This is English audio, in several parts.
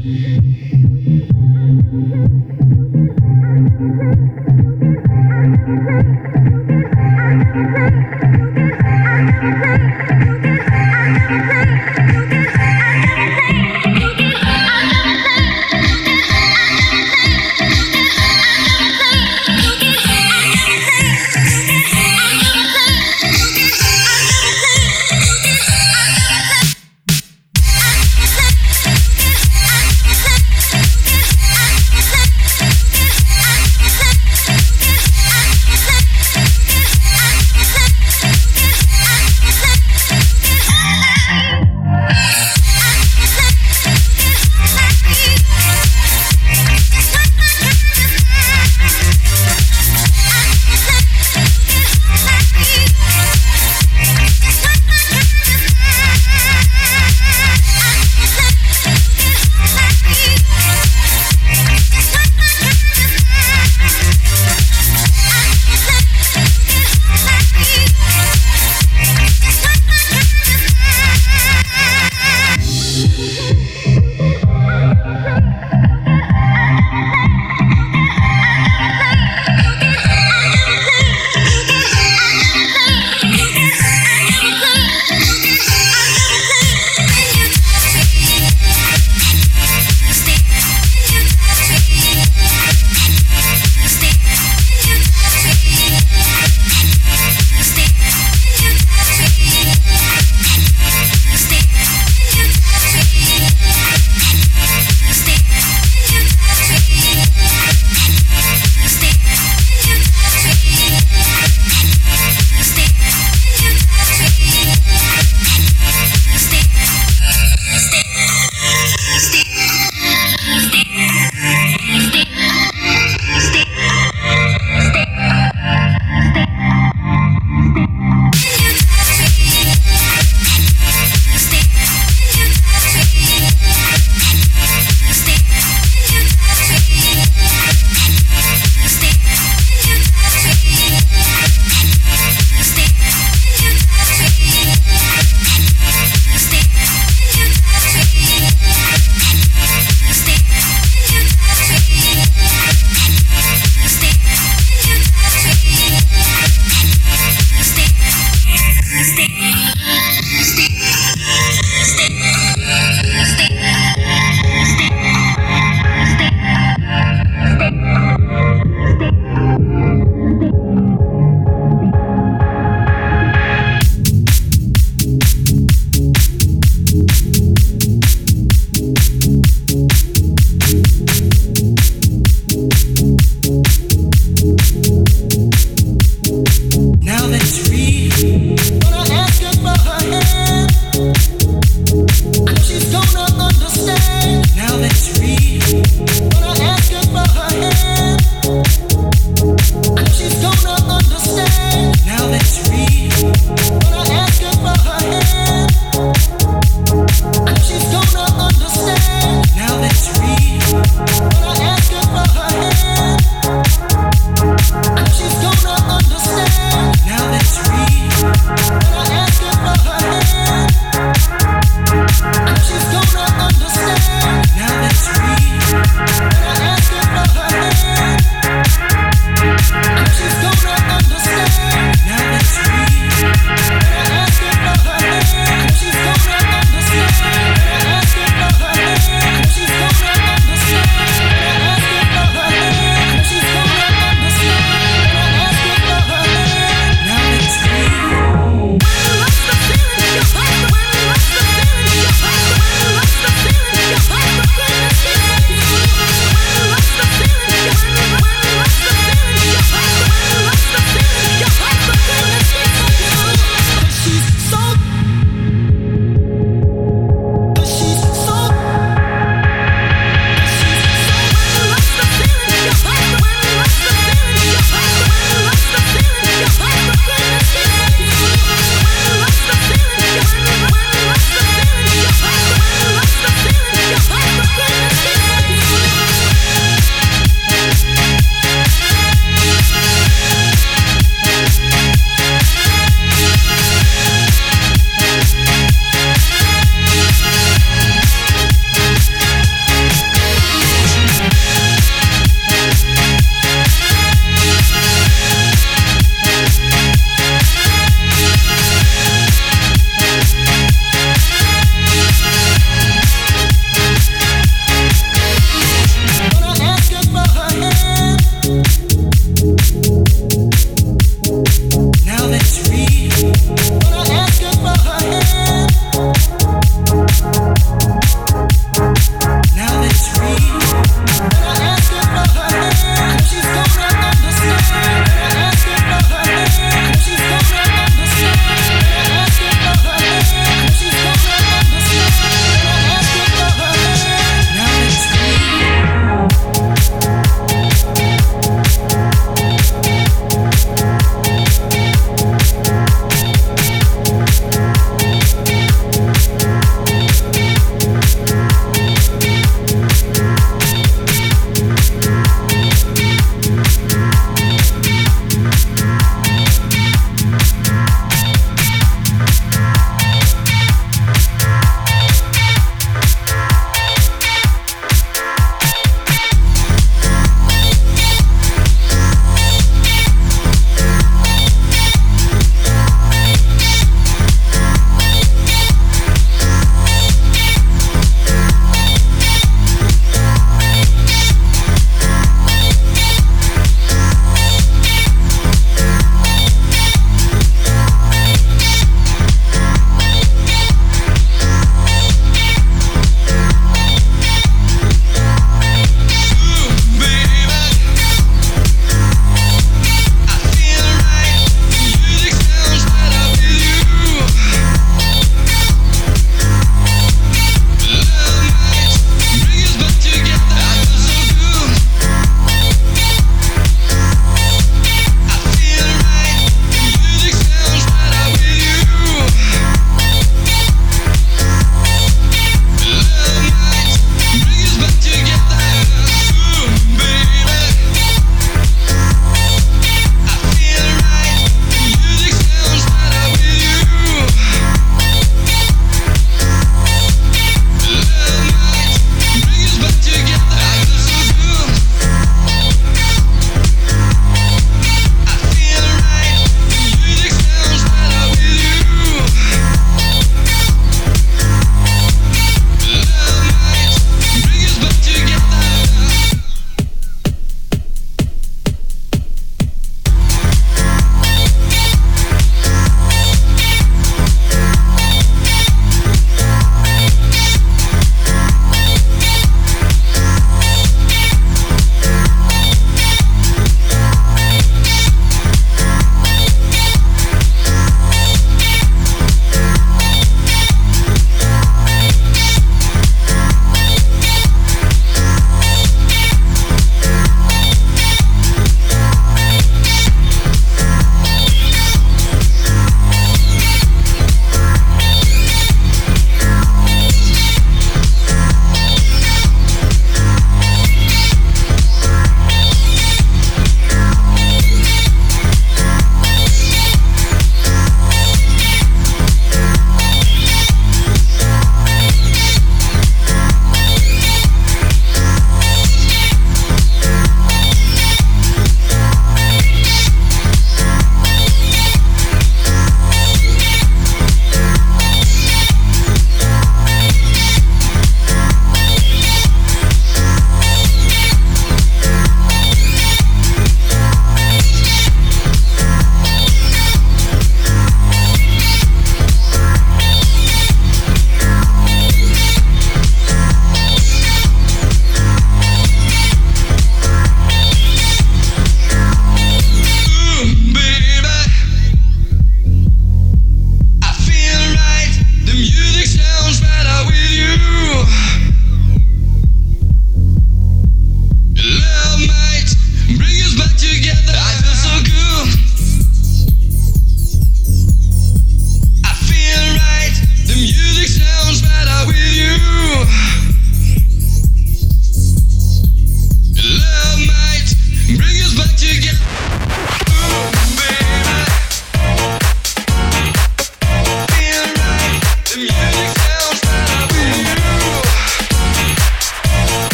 She's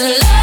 doesn't love